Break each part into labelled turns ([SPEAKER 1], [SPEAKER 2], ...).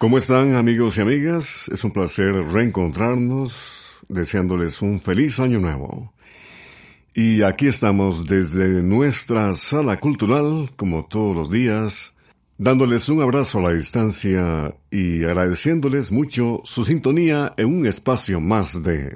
[SPEAKER 1] ¿Cómo están amigos y amigas? Es un placer reencontrarnos, deseándoles un feliz año nuevo. Y aquí estamos desde nuestra sala cultural, como todos los días, dándoles un abrazo a la distancia y agradeciéndoles mucho su sintonía en un espacio más de...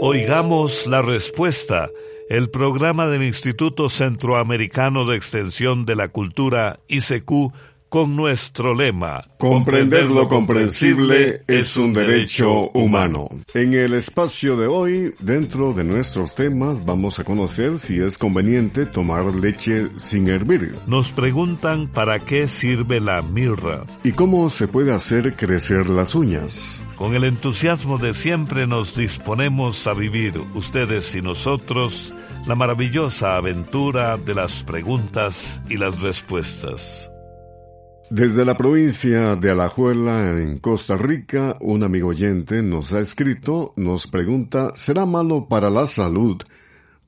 [SPEAKER 2] Oigamos la respuesta el programa del Instituto Centroamericano de Extensión de la Cultura, ICQ, con nuestro lema.
[SPEAKER 1] Comprender lo comprensible es un derecho humano. En el espacio de hoy, dentro de nuestros temas, vamos a conocer si es conveniente tomar leche sin hervir.
[SPEAKER 2] Nos preguntan para qué sirve la mirra.
[SPEAKER 1] Y cómo se puede hacer crecer las uñas.
[SPEAKER 2] Con el entusiasmo de siempre nos disponemos a vivir, ustedes y nosotros, la maravillosa aventura de las preguntas y las respuestas.
[SPEAKER 1] Desde la provincia de Alajuela, en Costa Rica, un amigo oyente nos ha escrito, nos pregunta, ¿será malo para la salud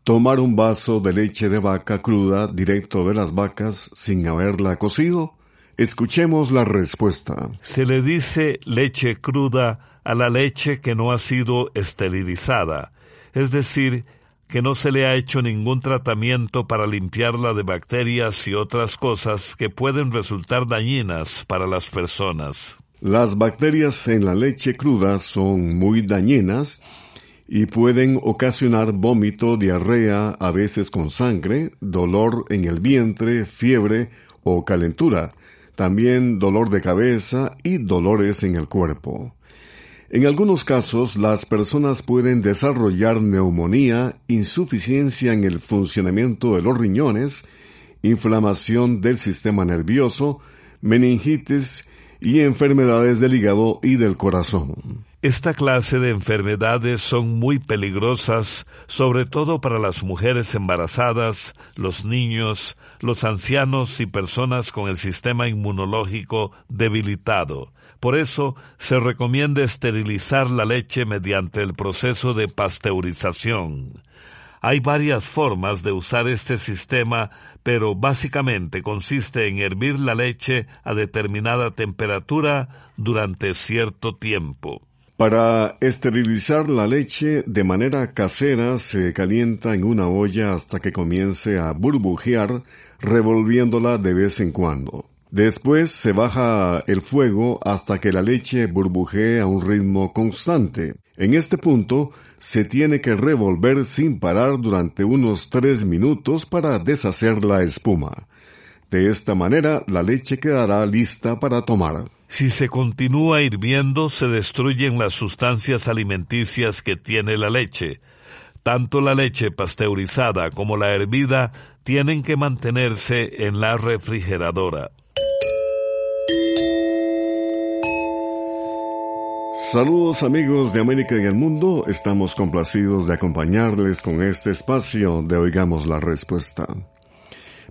[SPEAKER 1] tomar un vaso de leche de vaca cruda directo de las vacas sin haberla cocido? Escuchemos la respuesta.
[SPEAKER 2] Se le dice leche cruda a la leche que no ha sido esterilizada, es decir, que no se le ha hecho ningún tratamiento para limpiarla de bacterias y otras cosas que pueden resultar dañinas para las personas.
[SPEAKER 1] Las bacterias en la leche cruda son muy dañinas y pueden ocasionar vómito, diarrea, a veces con sangre, dolor en el vientre, fiebre o calentura, también dolor de cabeza y dolores en el cuerpo. En algunos casos, las personas pueden desarrollar neumonía, insuficiencia en el funcionamiento de los riñones, inflamación del sistema nervioso, meningitis y enfermedades del hígado y del corazón.
[SPEAKER 2] Esta clase de enfermedades son muy peligrosas, sobre todo para las mujeres embarazadas, los niños, los ancianos y personas con el sistema inmunológico debilitado. Por eso se recomienda esterilizar la leche mediante el proceso de pasteurización. Hay varias formas de usar este sistema, pero básicamente consiste en hervir la leche a determinada temperatura durante cierto tiempo.
[SPEAKER 1] Para esterilizar la leche de manera casera se calienta en una olla hasta que comience a burbujear, revolviéndola de vez en cuando. Después se baja el fuego hasta que la leche burbujee a un ritmo constante. En este punto se tiene que revolver sin parar durante unos tres minutos para deshacer la espuma. De esta manera la leche quedará lista para tomar.
[SPEAKER 2] Si se continúa hirviendo se destruyen las sustancias alimenticias que tiene la leche. Tanto la leche pasteurizada como la hervida tienen que mantenerse en la refrigeradora.
[SPEAKER 1] Saludos amigos de América y el mundo, estamos complacidos de acompañarles con este espacio de Oigamos la Respuesta.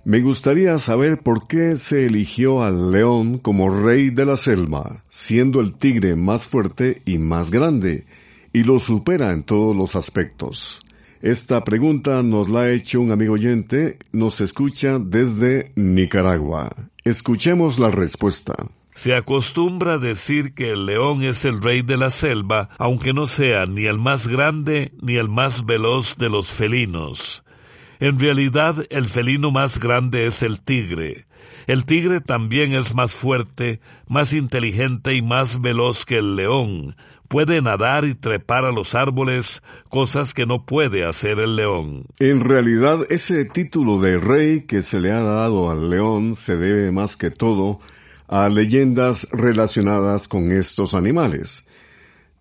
[SPEAKER 1] Me gustaría saber por qué se eligió al león como rey de la selva, siendo el tigre más fuerte y más grande, y lo supera en todos los aspectos. Esta pregunta nos la ha hecho un amigo oyente, nos escucha desde Nicaragua. Escuchemos la respuesta.
[SPEAKER 2] Se acostumbra decir que el león es el rey de la selva, aunque no sea ni el más grande ni el más veloz de los felinos. En realidad, el felino más grande es el tigre. El tigre también es más fuerte, más inteligente y más veloz que el león. Puede nadar y trepar a los árboles, cosas que no puede hacer el león.
[SPEAKER 1] En realidad, ese título de rey que se le ha dado al león se debe más que todo a leyendas relacionadas con estos animales.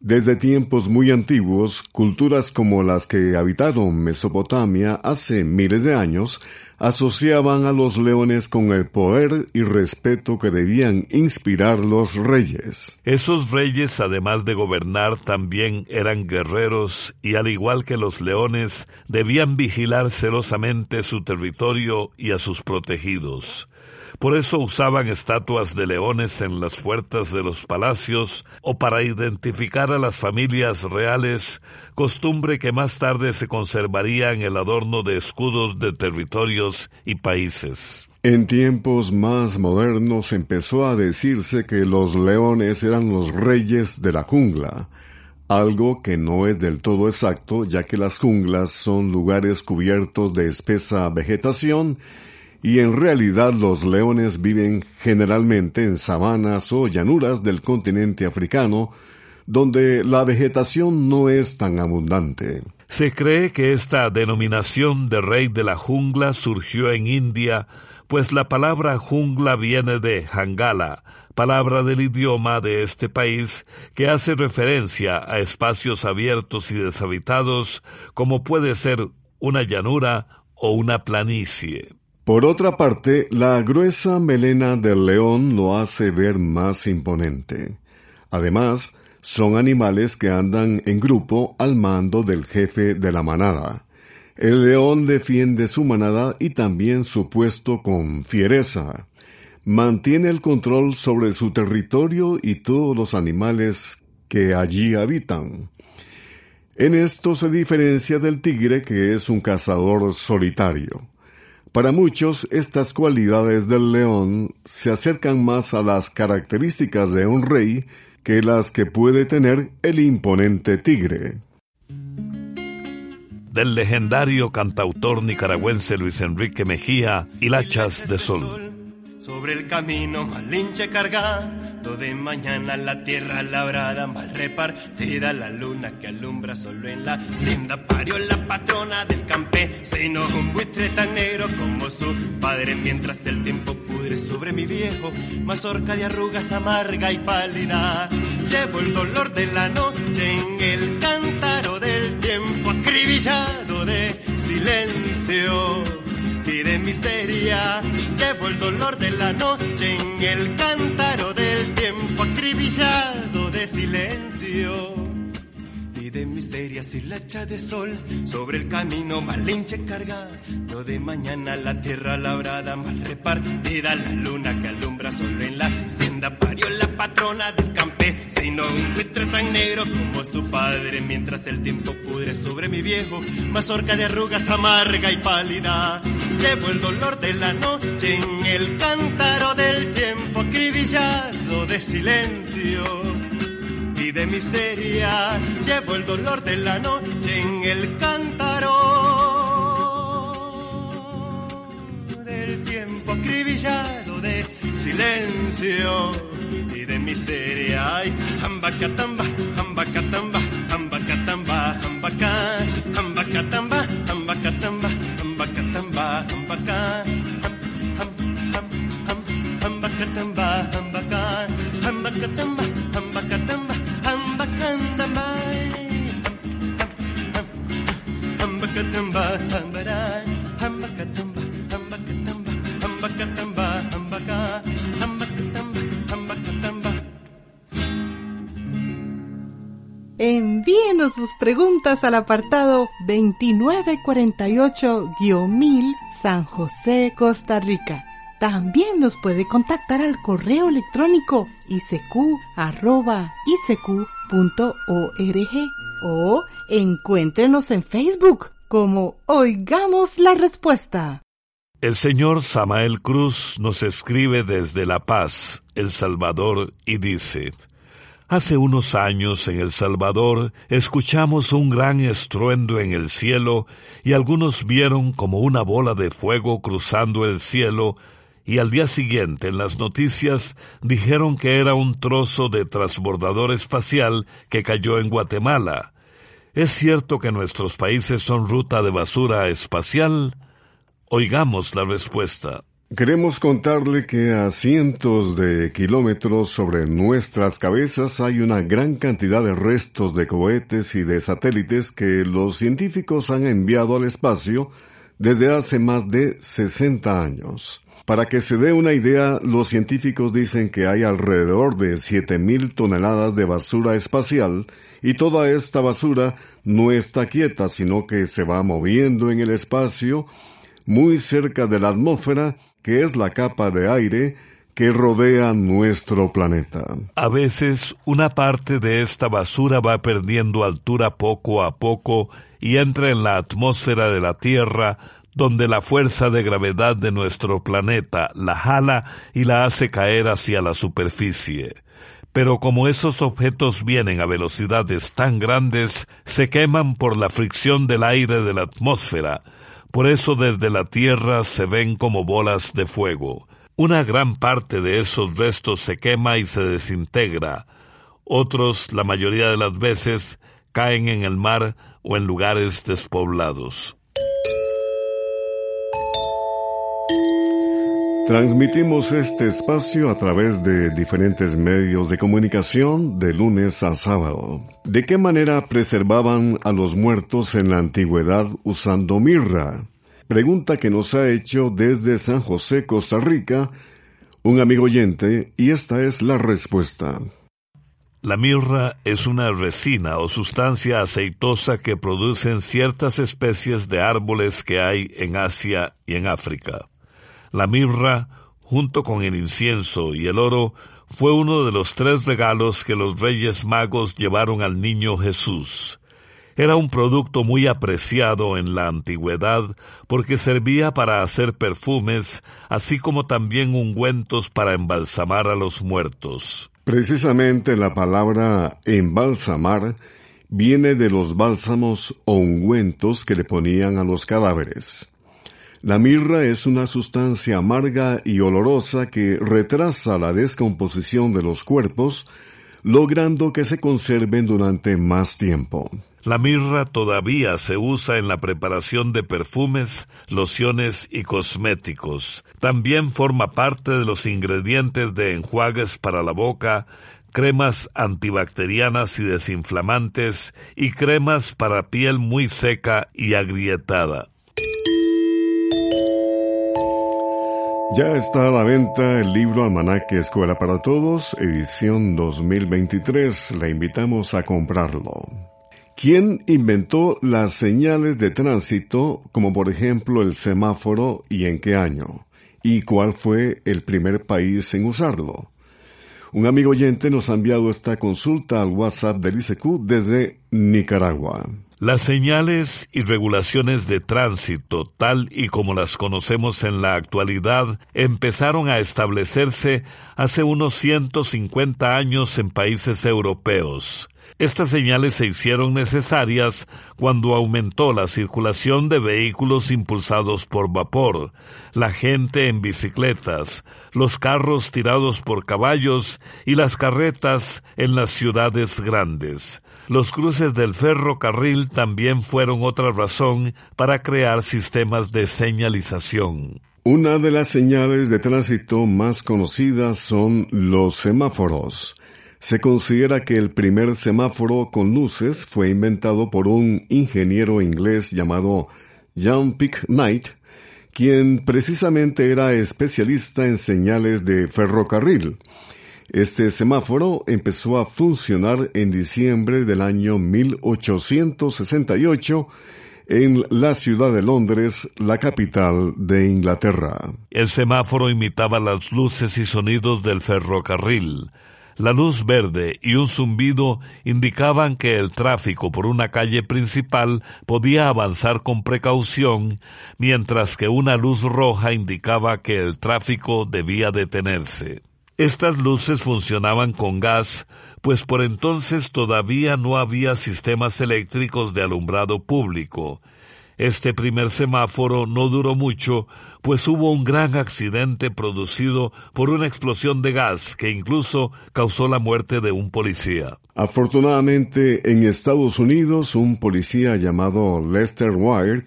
[SPEAKER 1] Desde tiempos muy antiguos, culturas como las que habitaron Mesopotamia hace miles de años asociaban a los leones con el poder y respeto que debían inspirar los reyes.
[SPEAKER 2] Esos reyes, además de gobernar, también eran guerreros y al igual que los leones, debían vigilar celosamente su territorio y a sus protegidos. Por eso usaban estatuas de leones en las puertas de los palacios o para identificar a las familias reales, costumbre que más tarde se conservaría en el adorno de escudos de territorios y países.
[SPEAKER 1] En tiempos más modernos empezó a decirse que los leones eran los reyes de la jungla, algo que no es del todo exacto ya que las junglas son lugares cubiertos de espesa vegetación y en realidad los leones viven generalmente en sabanas o llanuras del continente africano, donde la vegetación no es tan abundante.
[SPEAKER 2] Se cree que esta denominación de rey de la jungla surgió en India, pues la palabra jungla viene de Hangala, palabra del idioma de este país que hace referencia a espacios abiertos y deshabitados como puede ser una llanura o una planicie.
[SPEAKER 1] Por otra parte, la gruesa melena del león lo hace ver más imponente. Además, son animales que andan en grupo al mando del jefe de la manada. El león defiende su manada y también su puesto con fiereza. Mantiene el control sobre su territorio y todos los animales que allí habitan. En esto se diferencia del tigre que es un cazador solitario. Para muchos, estas cualidades del león se acercan más a las características de un rey que las que puede tener el imponente tigre.
[SPEAKER 2] Del legendario cantautor nicaragüense Luis Enrique Mejía, Hilachas de Sol.
[SPEAKER 3] Sobre el camino malinche cargado de mañana la tierra labrada mal repartida la luna que alumbra solo en la hacienda parió la patrona del campesino un buitre tan negro como su padre mientras el tiempo pudre sobre mi viejo mazorca de arrugas amarga y pálida. Llevo el dolor de la noche en el cántaro del tiempo acribillado de silencio y de miseria. Llevo el dolor de la noche en el cántaro del tiempo acribillado de silencio de miserias y de sol. Sobre el camino malinche cargado de mañana la tierra labrada mal repartida la luna que alumbra solo en la hacienda. Parió la patrona del campesino un buitre tan negro como su padre mientras el tiempo pudre sobre mi viejo. Mazorca de arrugas amarga y pálida llevo el dolor de la noche en el cántaro del tiempo acribillado de silencio de miseria llevo el dolor de la noche en el cántaro del tiempo acribillado de silencio y de miseria. Ay, ambacatamba, ambacatamba, ambacatamba, ambaca, ambacatamba, ambacatamba, ambacatamba, ambaca, ambacatamba, ambaca, ambacatamba, ambacatamba.
[SPEAKER 4] Sus preguntas al apartado 2948-1000 San José, Costa Rica. También nos puede contactar al correo electrónico isq.org o encuéntrenos en Facebook como Oigamos la Respuesta.
[SPEAKER 2] El señor Samael Cruz nos escribe desde La Paz, El Salvador, y dice, Hace unos años en El Salvador escuchamos un gran estruendo en el cielo y algunos vieron como una bola de fuego cruzando el cielo y al día siguiente en las noticias dijeron que era un trozo de transbordador espacial que cayó en Guatemala. ¿Es cierto que nuestros países son ruta de basura espacial? Oigamos la respuesta.
[SPEAKER 1] Queremos contarle que a cientos de kilómetros sobre nuestras cabezas hay una gran cantidad de restos de cohetes y de satélites que los científicos han enviado al espacio desde hace más de 60 años. Para que se dé una idea, los científicos dicen que hay alrededor de 7.000 toneladas de basura espacial y toda esta basura no está quieta, sino que se va moviendo en el espacio muy cerca de la atmósfera, que es la capa de aire que rodea nuestro planeta.
[SPEAKER 2] A veces una parte de esta basura va perdiendo altura poco a poco y entra en la atmósfera de la Tierra donde la fuerza de gravedad de nuestro planeta la jala y la hace caer hacia la superficie. Pero como esos objetos vienen a velocidades tan grandes, se queman por la fricción del aire de la atmósfera, por eso desde la Tierra se ven como bolas de fuego. Una gran parte de esos restos se quema y se desintegra. Otros, la mayoría de las veces, caen en el mar o en lugares despoblados.
[SPEAKER 1] Transmitimos este espacio a través de diferentes medios de comunicación de lunes a sábado. ¿De qué manera preservaban a los muertos en la antigüedad usando mirra? Pregunta que nos ha hecho desde San José, Costa Rica, un amigo oyente, y esta es la respuesta.
[SPEAKER 2] La mirra es una resina o sustancia aceitosa que producen ciertas especies de árboles que hay en Asia y en África. La mirra, junto con el incienso y el oro, fue uno de los tres regalos que los reyes magos llevaron al niño Jesús. Era un producto muy apreciado en la antigüedad porque servía para hacer perfumes, así como también ungüentos para embalsamar a los muertos.
[SPEAKER 1] Precisamente la palabra embalsamar viene de los bálsamos o ungüentos que le ponían a los cadáveres. La mirra es una sustancia amarga y olorosa que retrasa la descomposición de los cuerpos, logrando que se conserven durante más tiempo.
[SPEAKER 2] La mirra todavía se usa en la preparación de perfumes, lociones y cosméticos. También forma parte de los ingredientes de enjuagues para la boca, cremas antibacterianas y desinflamantes y cremas para piel muy seca y agrietada.
[SPEAKER 1] Ya está a la venta el libro Almanaque Escuela para Todos, edición 2023. Le invitamos a comprarlo. ¿Quién inventó las señales de tránsito, como por ejemplo el semáforo, y en qué año? ¿Y cuál fue el primer país en usarlo? Un amigo oyente nos ha enviado esta consulta al WhatsApp del ICQ desde Nicaragua.
[SPEAKER 2] Las señales y regulaciones de tránsito, tal y como las conocemos en la actualidad, empezaron a establecerse hace unos 150 años en países europeos. Estas señales se hicieron necesarias cuando aumentó la circulación de vehículos impulsados por vapor, la gente en bicicletas, los carros tirados por caballos y las carretas en las ciudades grandes. Los cruces del ferrocarril también fueron otra razón para crear sistemas de señalización.
[SPEAKER 1] Una de las señales de tránsito más conocidas son los semáforos. Se considera que el primer semáforo con luces fue inventado por un ingeniero inglés llamado John Pick Knight, quien precisamente era especialista en señales de ferrocarril. Este semáforo empezó a funcionar en diciembre del año 1868 en la ciudad de Londres, la capital de Inglaterra.
[SPEAKER 2] El semáforo imitaba las luces y sonidos del ferrocarril. La luz verde y un zumbido indicaban que el tráfico por una calle principal podía avanzar con precaución, mientras que una luz roja indicaba que el tráfico debía detenerse. Estas luces funcionaban con gas, pues por entonces todavía no había sistemas eléctricos de alumbrado público. Este primer semáforo no duró mucho, pues hubo un gran accidente producido por una explosión de gas que incluso causó la muerte de un policía.
[SPEAKER 1] Afortunadamente, en Estados Unidos, un policía llamado Lester Wire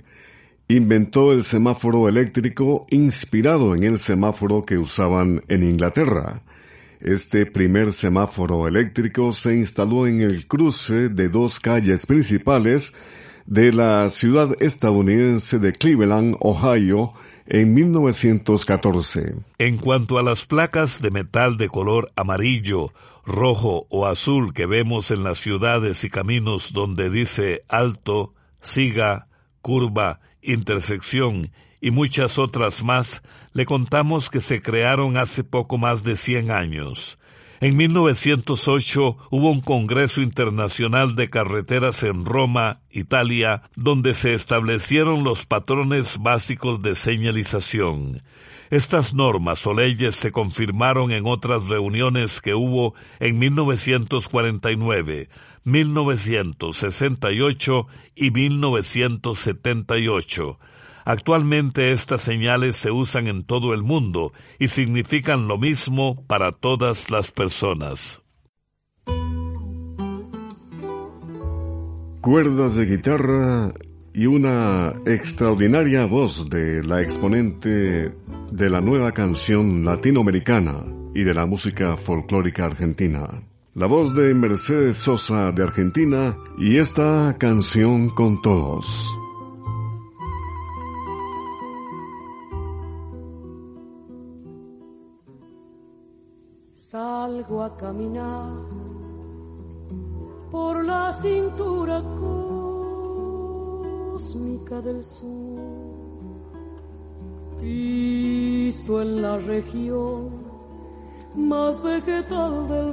[SPEAKER 1] inventó el semáforo eléctrico inspirado en el semáforo que usaban en Inglaterra. Este primer semáforo eléctrico se instaló en el cruce de dos calles principales de la ciudad estadounidense de Cleveland, Ohio, en 1914.
[SPEAKER 2] En cuanto a las placas de metal de color amarillo, rojo o azul que vemos en las ciudades y caminos donde dice alto, siga, curva intersección y muchas otras más, le contamos que se crearon hace poco más de 100 años. En 1908 hubo un Congreso Internacional de Carreteras en Roma, Italia, donde se establecieron los patrones básicos de señalización. Estas normas o leyes se confirmaron en otras reuniones que hubo en 1949, 1968 y 1978. Actualmente estas señales se usan en todo el mundo y significan lo mismo para todas las personas.
[SPEAKER 1] Cuerdas de guitarra y una extraordinaria voz de la exponente de la nueva canción latinoamericana y de la música folclórica argentina. La voz de Mercedes Sosa de Argentina y esta canción con todos.
[SPEAKER 5] Salgo a caminar por la cintura cósmica del sur. Piso en la región más vegetal del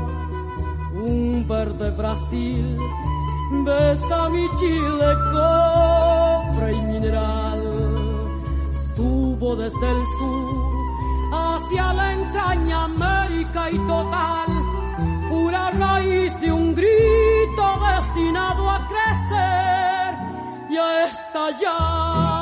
[SPEAKER 5] un verde Brasil, besa mi Chile, cobre y mineral, estuvo desde el sur hacia la entraña América y total, pura raíz de un grito destinado a crecer y a estallar.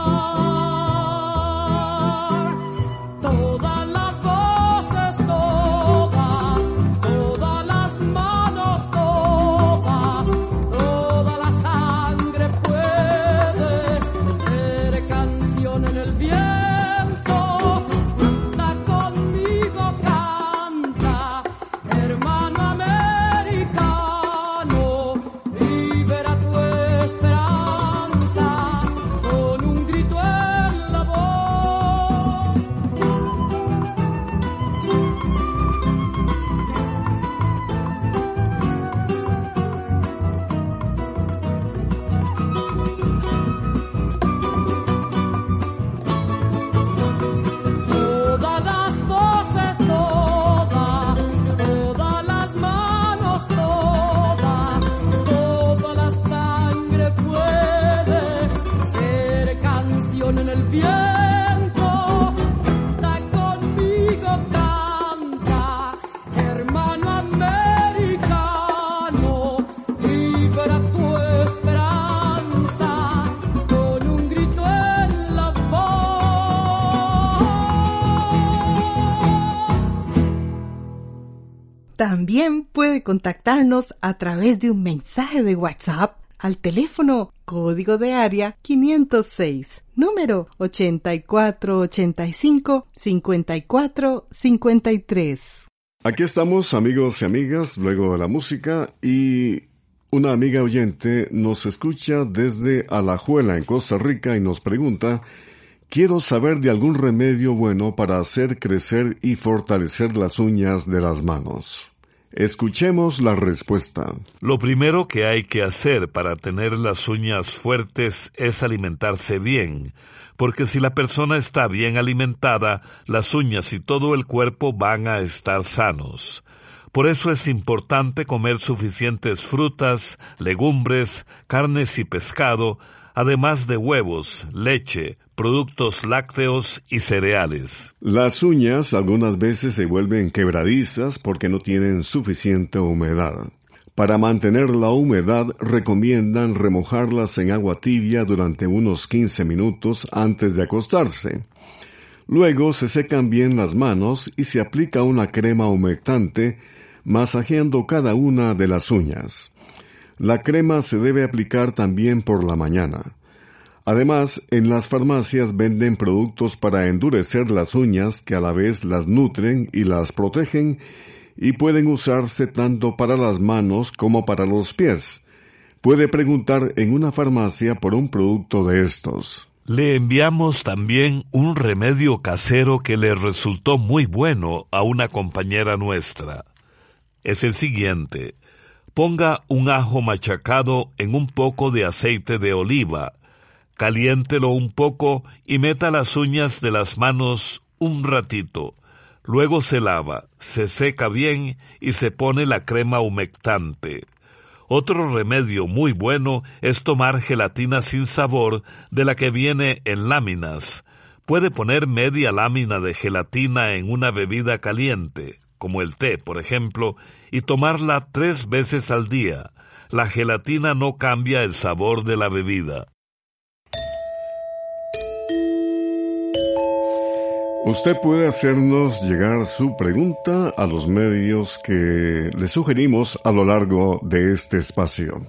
[SPEAKER 4] También puede contactarnos a través de un mensaje de WhatsApp al teléfono código de área 506, número 8485-5453.
[SPEAKER 1] Aquí estamos amigos y amigas, luego de la música y una amiga oyente nos escucha desde Alajuela en Costa Rica y nos pregunta Quiero saber de algún remedio bueno para hacer crecer y fortalecer las uñas de las manos. Escuchemos la respuesta.
[SPEAKER 2] Lo primero que hay que hacer para tener las uñas fuertes es alimentarse bien, porque si la persona está bien alimentada, las uñas y todo el cuerpo van a estar sanos. Por eso es importante comer suficientes frutas, legumbres, carnes y pescado, además de huevos, leche, productos lácteos y cereales.
[SPEAKER 1] Las uñas algunas veces se vuelven quebradizas porque no tienen suficiente humedad. Para mantener la humedad recomiendan remojarlas en agua tibia durante unos 15 minutos antes de acostarse. Luego se secan bien las manos y se aplica una crema humectante masajeando cada una de las uñas. La crema se debe aplicar también por la mañana. Además, en las farmacias venden productos para endurecer las uñas que a la vez las nutren y las protegen y pueden usarse tanto para las manos como para los pies. Puede preguntar en una farmacia por un producto de estos.
[SPEAKER 2] Le enviamos también un remedio casero que le resultó muy bueno a una compañera nuestra. Es el siguiente. Ponga un ajo machacado en un poco de aceite de oliva, caliéntelo un poco y meta las uñas de las manos un ratito. Luego se lava, se seca bien y se pone la crema humectante. Otro remedio muy bueno es tomar gelatina sin sabor de la que viene en láminas. Puede poner media lámina de gelatina en una bebida caliente, como el té, por ejemplo, y tomarla tres veces al día. La gelatina no cambia el sabor de la bebida.
[SPEAKER 1] Usted puede hacernos llegar su pregunta a los medios que le sugerimos a lo largo de este espacio.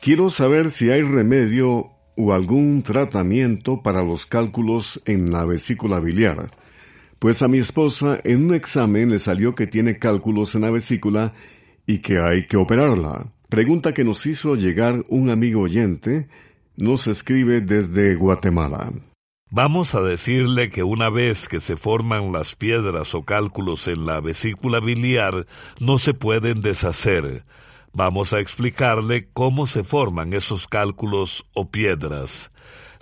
[SPEAKER 1] Quiero saber si hay remedio o algún tratamiento para los cálculos en la vesícula biliar. Pues a mi esposa en un examen le salió que tiene cálculos en la vesícula y que hay que operarla. Pregunta que nos hizo llegar un amigo oyente, nos escribe desde Guatemala.
[SPEAKER 2] Vamos a decirle que una vez que se forman las piedras o cálculos en la vesícula biliar, no se pueden deshacer. Vamos a explicarle cómo se forman esos cálculos o piedras.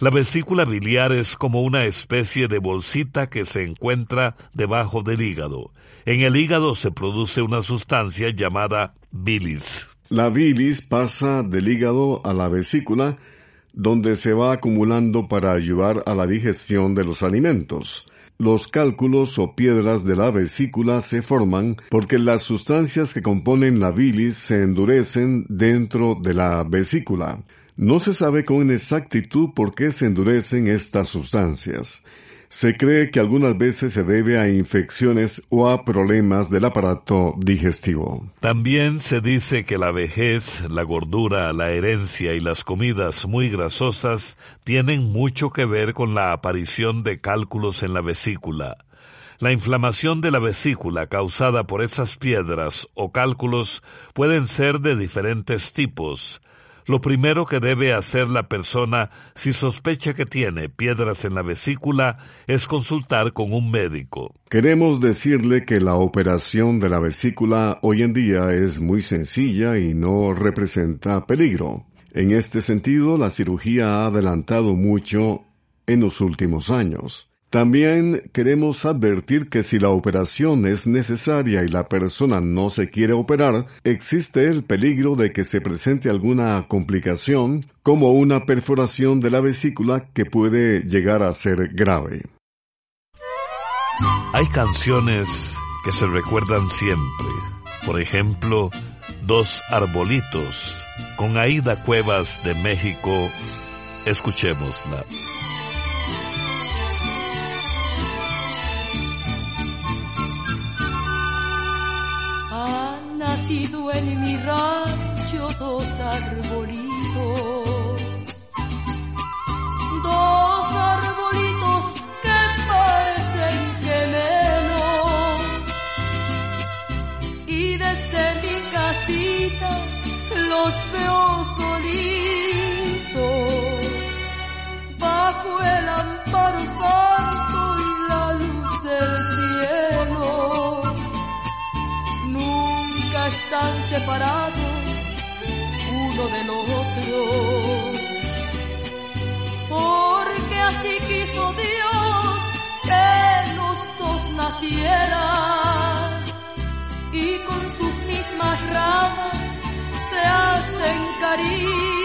[SPEAKER 2] La vesícula biliar es como una especie de bolsita que se encuentra debajo del hígado. En el hígado se produce una sustancia llamada bilis.
[SPEAKER 1] La bilis pasa del hígado a la vesícula, donde se va acumulando para ayudar a la digestión de los alimentos. Los cálculos o piedras de la vesícula se forman porque las sustancias que componen la bilis se endurecen dentro de la vesícula. No se sabe con exactitud por qué se endurecen estas sustancias. Se cree que algunas veces se debe a infecciones o a problemas del aparato digestivo.
[SPEAKER 2] También se dice que la vejez, la gordura, la herencia y las comidas muy grasosas tienen mucho que ver con la aparición de cálculos en la vesícula. La inflamación de la vesícula causada por esas piedras o cálculos pueden ser de diferentes tipos, lo primero que debe hacer la persona si sospecha que tiene piedras en la vesícula es consultar con un médico.
[SPEAKER 1] Queremos decirle que la operación de la vesícula hoy en día es muy sencilla y no representa peligro. En este sentido, la cirugía ha adelantado mucho en los últimos años. También queremos advertir que si la operación es necesaria y la persona no se quiere operar, existe el peligro de que se presente alguna complicación, como una perforación de la vesícula que puede llegar a ser grave.
[SPEAKER 2] Hay canciones que se recuerdan siempre. Por ejemplo, Dos Arbolitos, con Aida Cuevas de México. Escuchémosla.
[SPEAKER 5] En mi rancho dos arbolitos, dos arbolitos que parecen gemelos y desde mi casita los veo solitos uno del otro. Porque así quiso Dios que los dos nacieran y con sus mismas ramas se hacen caricias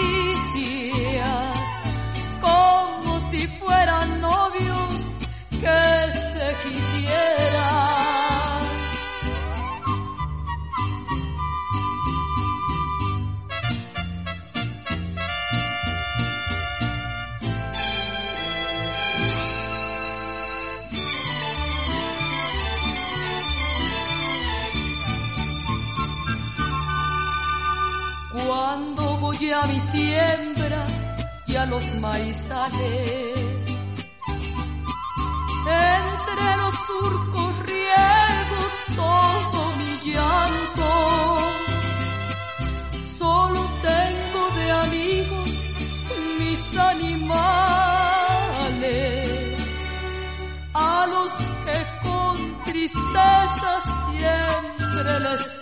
[SPEAKER 5] Voy a mi siembra y a los maizales. Entre los surcos riego todo mi llanto. Solo tengo de amigos mis animales, a los que con tristeza siempre les.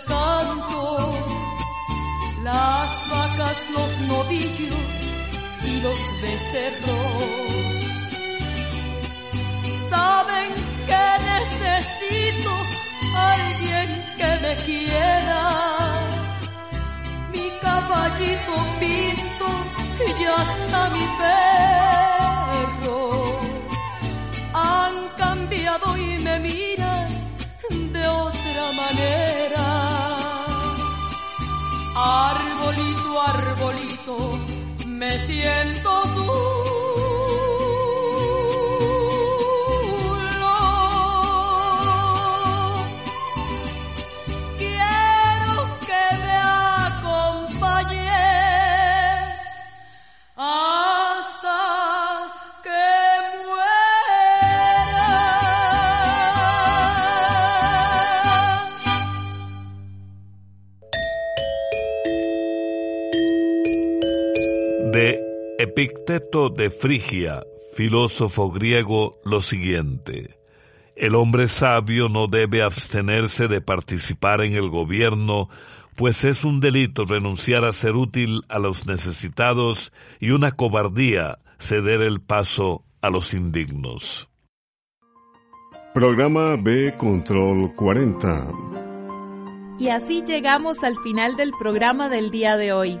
[SPEAKER 5] Las vacas, los novillos y los becerros saben que necesito alguien que me quiera. Mi caballito pinto y hasta mi perro han cambiado y me miran de otra manera. Me siento tú.
[SPEAKER 2] Epicteto de Frigia, filósofo griego, lo siguiente. El hombre sabio no debe abstenerse de participar en el gobierno, pues es un delito renunciar a ser útil a los necesitados y una cobardía ceder el paso a los indignos.
[SPEAKER 1] Programa B Control 40.
[SPEAKER 4] Y así llegamos al final del programa del día de hoy.